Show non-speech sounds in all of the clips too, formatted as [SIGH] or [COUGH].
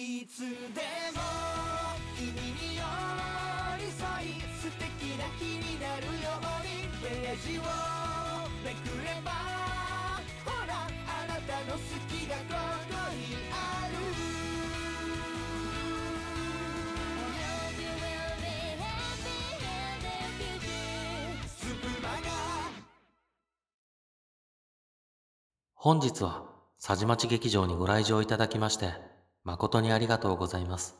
いつでも君に寄り添い素敵な日になるようにページをめくればほらあなたの好きがここにある本日は佐治町劇場にご来場いただきまして誠にありがとうございます。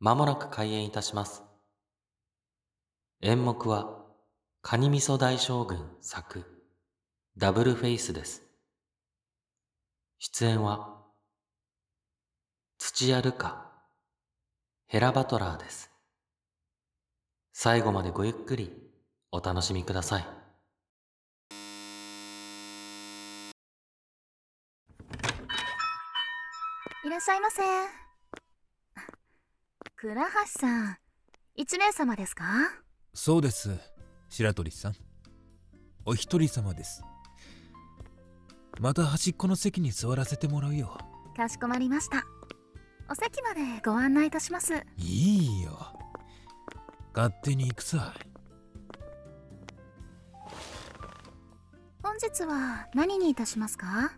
まもなく開演いたします。演目はカニ味噌大将軍作ダブルフェイスです。出演は土屋ルカ、ヘラバトラーです。最後までごゆっくりお楽しみください。いらっしゃいませ。倉橋さん、一名様ですか？そうです。白鳥さん。お一人様です。また端っこの席に座らせてもらうよ。かしこまりました。お席までご案内いたします。いいよ。勝手に行くさ本日は何にいたしますか？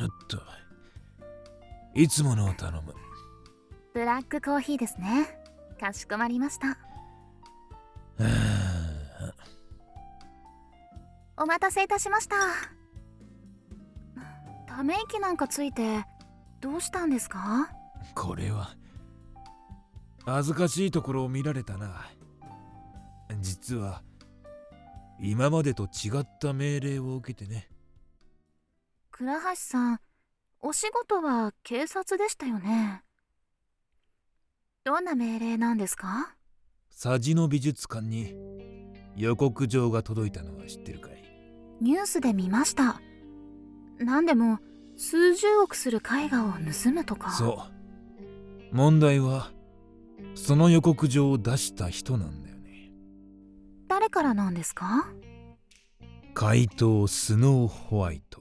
おっといつものを頼むブラックコーヒーですね。かしこまりました。はあお待たせいたしました。ため息なんかついて、どうしたんですか？これは恥ずかしいところを見られたな実は今までと違った命令を受けてね倉橋さん、お仕事は警察でしたよね。どんな命令なんですか？佐治の美術館に予告状が届いたのは知ってるかい？ニュースで見ました。なんでも、数十億する絵画を盗むとか。そう問題はその予告状を出した人なんだよね誰からなんですか？怪盗スノーホワイト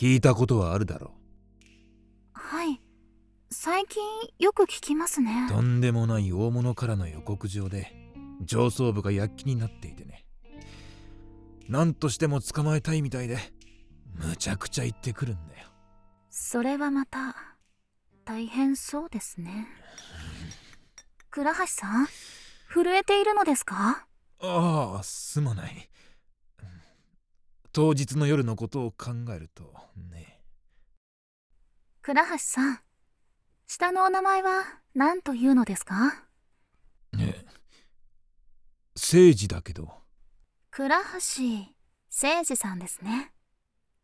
聞いたことはあるだろはい。最近よく聞きますねう。とんでもない大物からの予告状で上層部が躍起になっていてね何としても捕まえたいみたいでむちゃくちゃ言ってくるんだよそれはまた、大変そうですね。倉橋さん、震えているのですか？ああすまない当日の夜のことを考えるとね倉橋さん、下のお名前は何というのですか？え政治だけど倉橋誠司さんですね。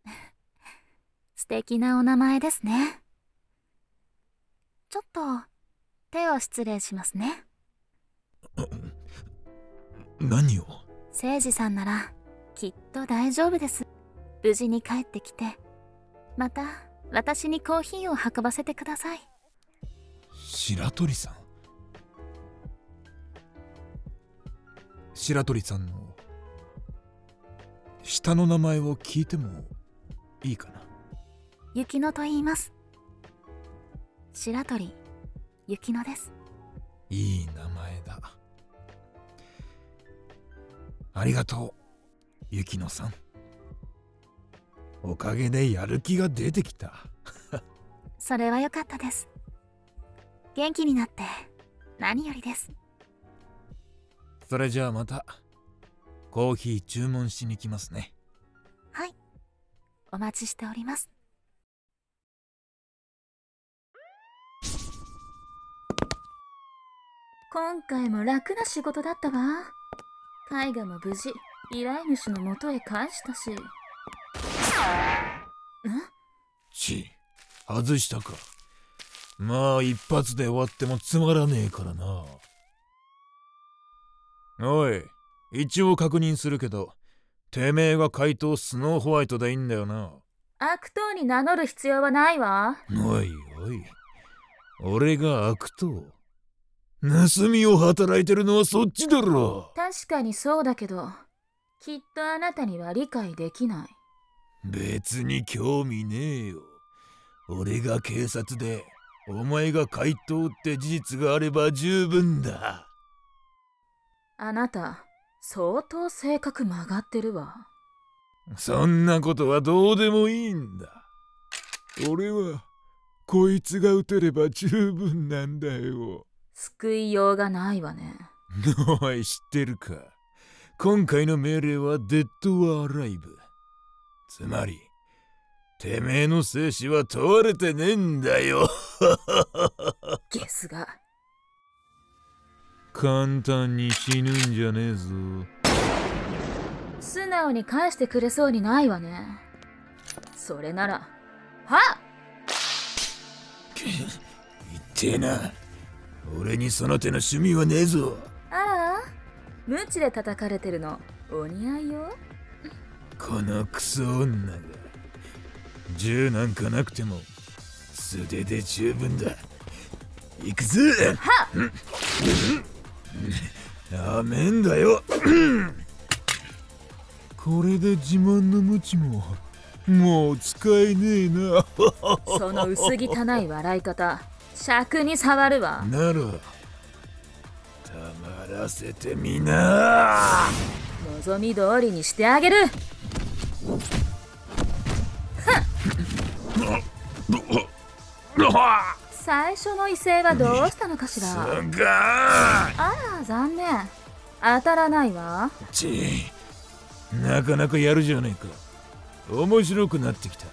[LAUGHS] 素敵なお名前ですね。ちょっと手を失礼しますね。[COUGHS] 何を？誠司さんならきっと大丈夫です。無事に帰ってきて、また私にコーヒーを運ばせてください。白鳥さん？白鳥さんの下の名前を聞いてもいいかな？雪乃と言います。白鳥、雪乃です。いい名前だありがとう雪乃さんおかげでやる気が出てきた [LAUGHS] それは良かったです。元気になって何よりです。それじゃあまたコーヒー注文しに来ますねはい。お待ちしております。今回も楽な仕事だったわ。絵画も無事、依頼主の元へ返したし。んち外したか。まあ一発で終わってもつまらねえからな。おい一応確認するけどてめえが怪盗スノーホワイトでいいんだよな。悪党に名乗る必要はないわ。おいおい。俺が悪党。盗みを働いてるのはそっちだろ。確かにそうだけど、きっとあなたには理解できない。別に興味ねえよ俺が警察でお前が怪盗って事実があれば十分だあなた、相当性格曲がってるわ。そんなことはどうでもいいんだ俺はこいつが撃てれば十分なんだよ救いようがないわね。[LAUGHS] おい知ってるか？今回の命令はデッド・アライブ。つまりてめえの生死は問われてねえんだよ。[LAUGHS] ゲスが。簡単に死ぬんじゃねえぞ。素直に返してくれそうにないわね。それなら、はっ！言ってえな。俺にその手の趣味はねえぞ無知で叩かれてるの、お似合いよ。このクソ女が銃なんかなくても素手で十分だ。行くぜ。やめん。だよこれで自慢のムチももう使えねえなその薄汚い笑い方、尺に触るわ。なららせてみな。望み通りにしてあげる。最初の威勢はどうしたのかしら？あら残念。当たらないわ。ちなかなかやるじゃねえか。面白くなってきた。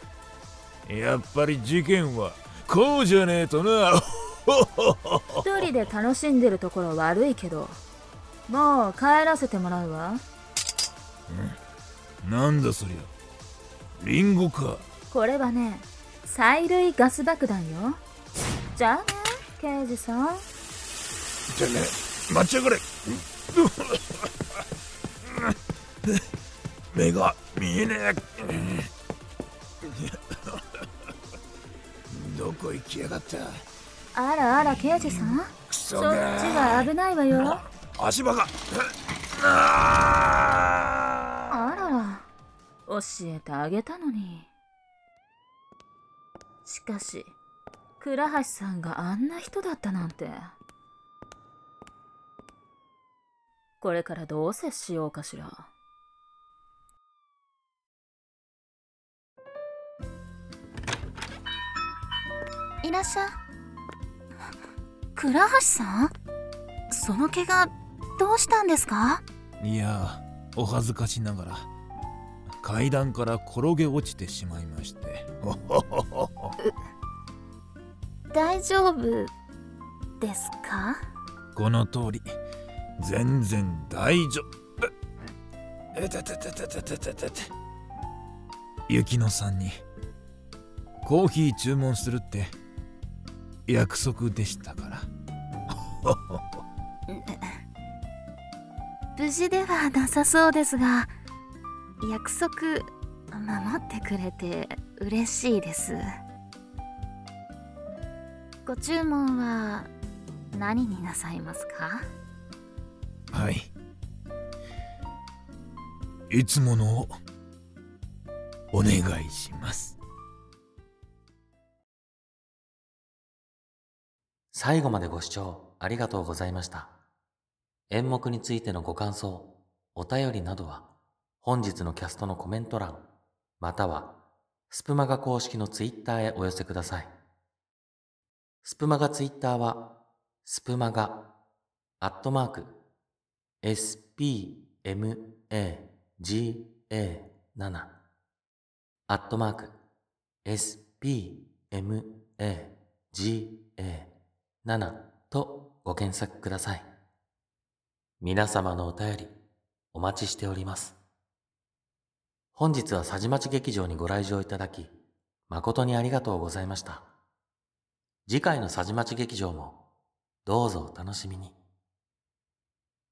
やっぱり事件はこうじゃねえとな。[LAUGHS] 一人で楽しんでるところ悪いけどもう帰らせてもらうわ。なんだそりゃ。リンゴか。これはね催涙ガス爆弾よ。じゃあね刑事さん。てめえ待ちやがれ。[LAUGHS] 目が見えねえ。[LAUGHS] どこ行きやがった。あらあら刑事さん。そっちが危ないわよ足場が。ああらら。教えてあげたのに。しかし倉橋さんがあんな人だったなんて。これからどう接しようかしら。いらっしゃ [LAUGHS] 倉橋さん？その怪我どうしたんですか？いやお恥ずかしながら階段から転げ落ちてしまいまして。[LAUGHS] 大丈夫ですか？この通り全然大丈夫。えたたたたたたたた雪乃さんにコーヒー注文するって約束でしたから [LAUGHS] 無事ではなさそうですが約束守ってくれて嬉しいです。ご注文は何になさいますか？はい。いつものをお願いします。最後までご視聴ありがとうございました。演目についてのご感想、お便りなどは、本日のキャストのコメント欄、または、スプマガ公式のツイッターへお寄せください。スプマガツイッターは、スプマガ、アットマーク、spmaga7、アットマーク、spmaga7 とご検索ください。皆様のお便り、お待ちしております。本日は佐治町劇場にご来場いただき、誠にありがとうございました。次回の佐治町劇場も、どうぞお楽しみに。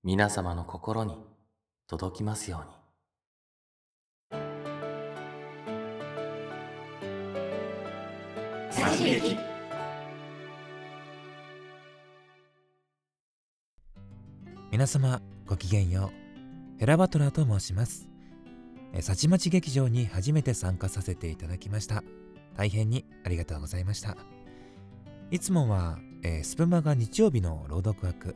皆様の心に届きますように。佐治劇皆様ごきげんようヘラバトラと申しますえ幸町劇場に初めて参加させていただきました大変にありがとうございました。いつもは、えースプマが日曜日の朗読枠、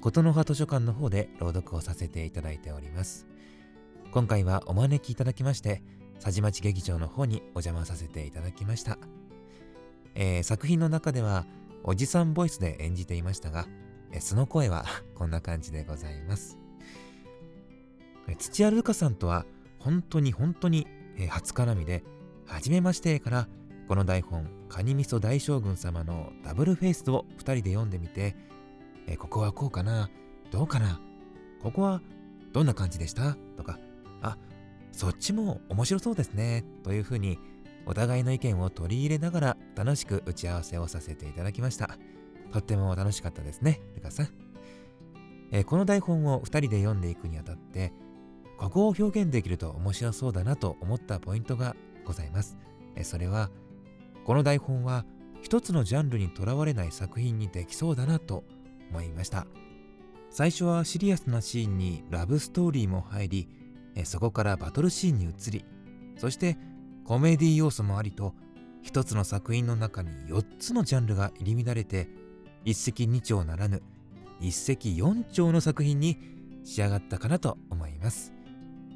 琴の葉図書館の方で朗読をさせていただいております。今回はお招きいただきまして、佐治町劇場の方にお邪魔させていただきました。えー作品の中では、おじさんボイスで演じていましたが、えその声は [LAUGHS] こんな感じでございます。え土屋ルカさんとは本当に本当に、え初絡みで、はじめましてから、この台本、カニ味噌大将軍様のダブルフェイスを2人で読んでみて、えここはこうかなどうかなここはどんな感じでした？とか、あ、そっちも面白そうですね。というふうに、お互いの意見を取り入れながら楽しく打ち合わせをさせていただきました。とっても楽しかったですね、ルカさん。えーこの台本を2人で読んでいくにあたって、ここを表現できると面白そうだなと思ったポイントがございます。えーそれは、この台本は一つのジャンルにとらわれない作品にできそうだなと思いました。最初はシリアスなシーンにラブストーリーも入り、えーそこからバトルシーンに移り、そしてコメディ要素もありと、一つの作品の中に4つのジャンルが入り乱れて、一石二鳥ならぬ、一石四鳥の作品に仕上がったかなと思います。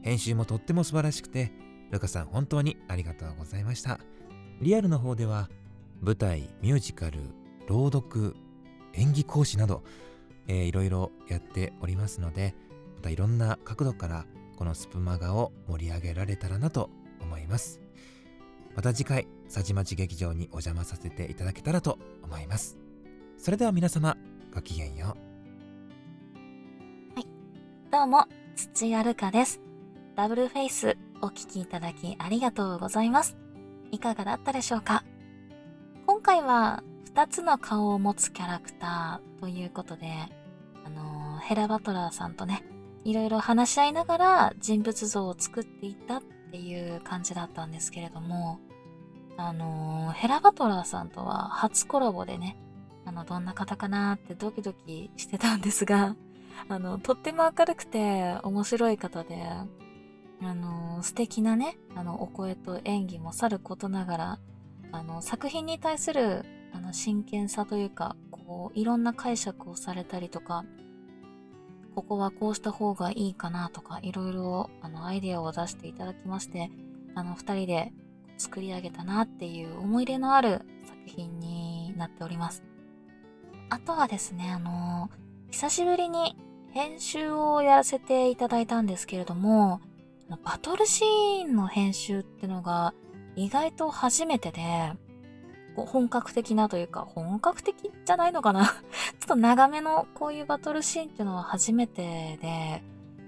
編集もとっても素晴らしくて、ルカさん本当にありがとうございました。リアルの方では、舞台、ミュージカル、朗読、演技講師など、えーいろいろやっておりますので、またいろんな角度からこのスプマガを盛り上げられたらなと思います。また次回、佐治町劇場にお邪魔させていただけたらと思います。それでは皆様、ごきげんようはい。どうも、土屋るかです。ダブルフェイスお聞きいただきありがとうございます。いかがだったでしょうか？今回は2つの顔を持つキャラクターということで、あのヘラバトラーさんとね、いろいろ話し合いながら人物像を作っていったっていう感じだったんですけれども、あのヘラバトラーさんとは初コラボでね、あの、どんな方かなってドキドキしてたんですが、[LAUGHS] あの、とっても明るくて面白い方で、あの、素敵なね、あの、お声と演技もさることながら、あの、作品に対する、あの、真剣さというか、こう、いろんな解釈をされたりとか、ここはこうした方がいいかなとか、いろいろ、あの、アイデアを出していただきまして、あの、二人で作り上げたなっていう思い入れのある作品になっております。あとはですね、あの、久しぶりに編集をやらせていただいたんですけれども、バトルシーンの編集ってのが意外と初めてで、本格的なというか、本格的じゃないのかな？[LAUGHS] ちょっと長めのこういうバトルシーンっていうのは初めてで、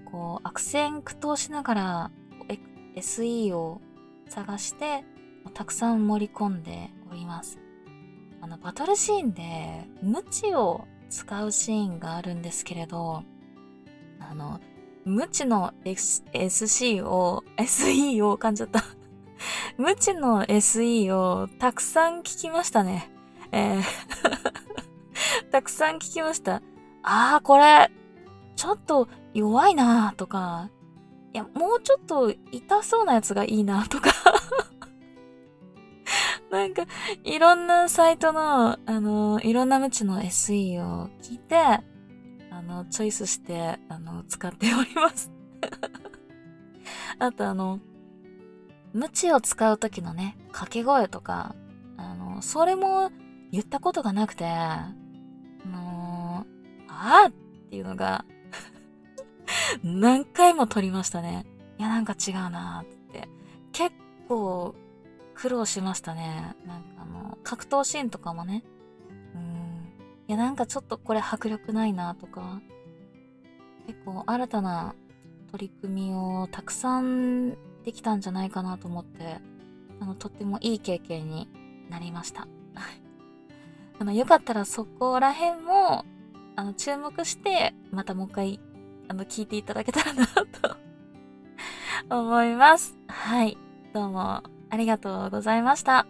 こう悪戦苦闘しながら SE を探して、たくさん盛り込んでおります。あの、バトルシーンで、無知を使うシーンがあるんですけれど、あの、無知の S SC を、SE を噛んじゃった。[LAUGHS] 無知の SE をたくさん聞きましたね。えー [LAUGHS] たくさん聞きました。あー、これ、ちょっと弱いなとか、いや、もうちょっと痛そうなやつがいいなとか。なんか、いろんなサイトの、あの、いろんな無知の SE を聞いて、あの、チョイスして、あの、使っております。[LAUGHS] あとあの、無知を使う時のね、掛け声とか、あの、それも言ったことがなくて、あのあーっていうのが、[LAUGHS] 何回も取りましたね。いや、なんか違うなーって。結構、苦労しましたね。なんかあの、格闘シーンとかもね。うん。いや、なんかちょっとこれ迫力ないなとか。結構新たな取り組みをたくさんできたんじゃないかなと思って、あの、とってもいい経験になりました。[LAUGHS] あの、よかったらそこら辺も、あの、注目して、またもう一回、あの、聞いていただけたらなと思います。はい。どうもありがとうございました。